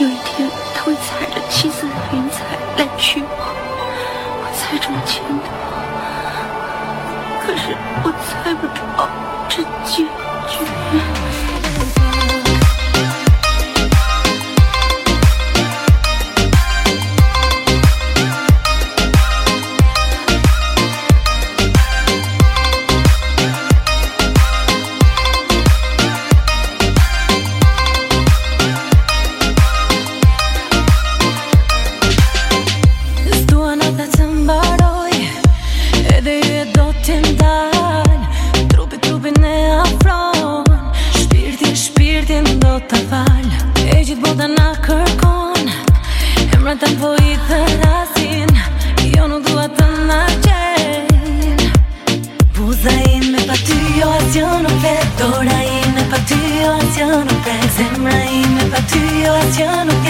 有一天，他会踩着七色的云彩来娶我。我猜中前头，可是我猜不着这结局。do të fal E gjithë bota na kërkon Emra të po i të rasin Jo nuk dua të nga qen Buza me pa ty jo as nuk vet Dora i me pa ty jo as nuk vet Zemra i me pa ty jo as nuk vet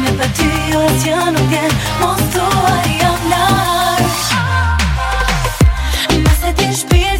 Gjë nuk t'en mos t'u arija nash Nëse t'i shpi